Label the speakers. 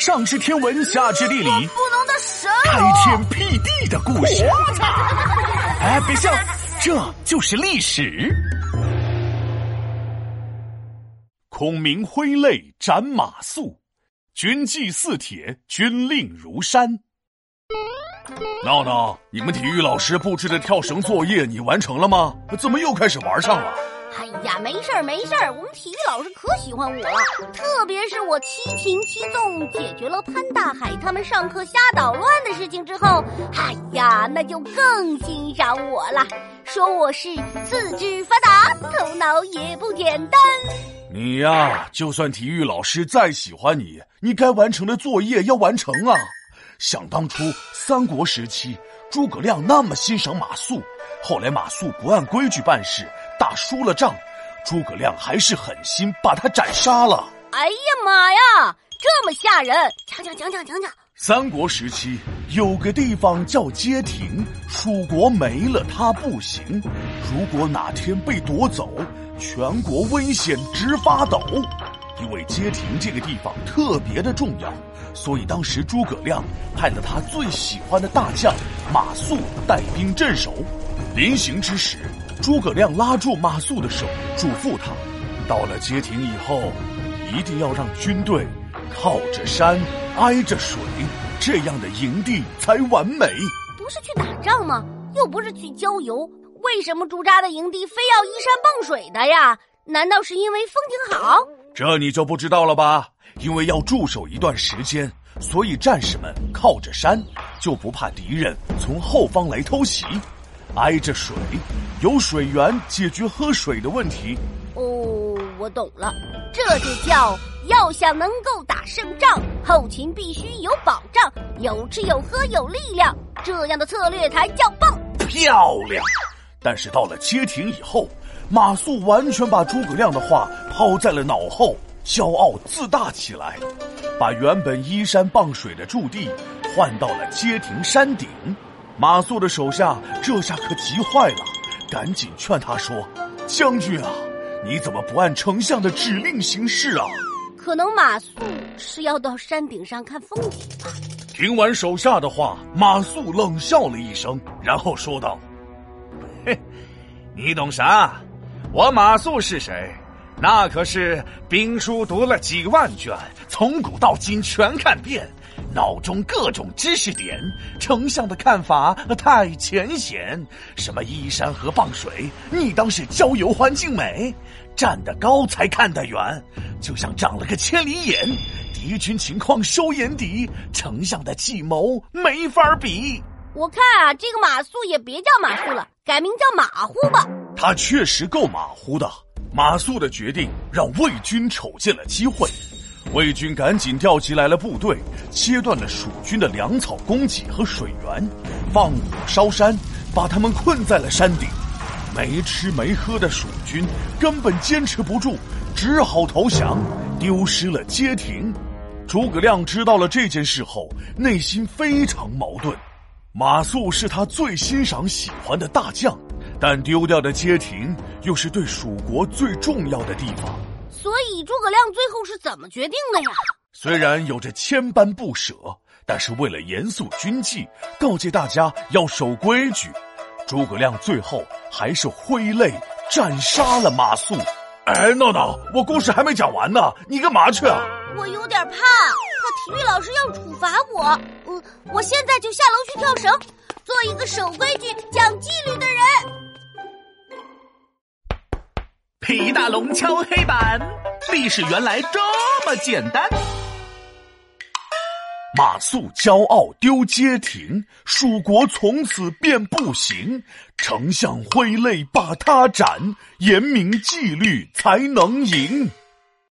Speaker 1: 上知天文，下知地理，
Speaker 2: 不能的神
Speaker 1: 开天辟地的故事。哎，别笑，这就是历史。孔明挥泪斩马谡，军纪似铁，军令如山。闹闹，你们体育老师布置的跳绳作业你完成了吗？怎么又开始玩上了？
Speaker 2: 哎呀，没事儿没事儿，我们体育老师可喜欢我了，特别是我七擒七纵解决了潘大海他们上课瞎捣乱的事情之后，哎呀，那就更欣赏我了，说我是四肢发达，头脑也不简单。
Speaker 1: 你呀，就算体育老师再喜欢你，你该完成的作业要完成啊。想当初三国时期，诸葛亮那么欣赏马谡，后来马谡不按规矩办事，打输了仗，诸葛亮还是狠心把他斩杀了。
Speaker 2: 哎呀妈呀，这么吓人！讲讲讲讲讲讲。
Speaker 1: 三国时期有个地方叫街亭，蜀国没了它不行。如果哪天被夺走，全国危险直发抖。因为街亭这个地方特别的重要，所以当时诸葛亮派了他最喜欢的大将马谡带兵镇守。临行之时，诸葛亮拉住马谡的手，嘱咐他：到了街亭以后，一定要让军队靠着山，挨着水，这样的营地才完美。
Speaker 2: 不是去打仗吗？又不是去郊游，为什么驻扎的营地非要依山傍水的呀？难道是因为风景好？
Speaker 1: 这你就不知道了吧？因为要驻守一段时间，所以战士们靠着山，就不怕敌人从后方来偷袭；挨着水，有水源解决喝水的问题。
Speaker 2: 哦，我懂了，这就叫要想能够打胜仗，后勤必须有保障，有吃有喝有力量，这样的策略才叫棒。
Speaker 1: 漂亮！但是到了街亭以后。马谡完全把诸葛亮的话抛在了脑后，骄傲自大起来，把原本依山傍水的驻地换到了街亭山顶。马谡的手下这下可急坏了，赶紧劝他说：“将军啊，你怎么不按丞相的指令行事啊？”
Speaker 2: 可能马谡是要到山顶上看风景吧。
Speaker 1: 听完手下的话，马谡冷笑了一声，然后说道：“嘿，你懂啥？”我马谡是谁？那可是兵书读了几万卷，从古到今全看遍，脑中各种知识点。丞相的看法太浅显，什么依山河傍水，你当是郊游环境美？站得高才看得远，就像长了个千里眼，敌军情况收眼底，丞相的计谋没法比。
Speaker 2: 我看啊，这个马谡也别叫马谡了，改名叫马虎吧。
Speaker 1: 他确实够马虎的。马谡的决定让魏军瞅见了机会，魏军赶紧调集来了部队，切断了蜀军的粮草供给和水源，放火烧山，把他们困在了山顶。没吃没喝的蜀军根本坚持不住，只好投降，丢失了街亭。诸葛亮知道了这件事后，内心非常矛盾。马谡是他最欣赏喜欢的大将。但丢掉的街亭又是对蜀国最重要的地方，
Speaker 2: 所以诸葛亮最后是怎么决定的呀？
Speaker 1: 虽然有着千般不舍，但是为了严肃军纪，告诫大家要守规矩，诸葛亮最后还是挥泪斩杀了马谡。哎，闹闹，我故事还没讲完呢，你干嘛去啊？
Speaker 2: 我有点怕，怕体育老师要处罚我。嗯，我现在就下楼去跳绳，做一个守规矩、讲纪律的人。
Speaker 3: 李大龙敲黑板，历史原来这么简单。
Speaker 1: 马谡骄傲丢街亭，蜀国从此便不行。丞相挥泪把他斩，严明纪律才能赢。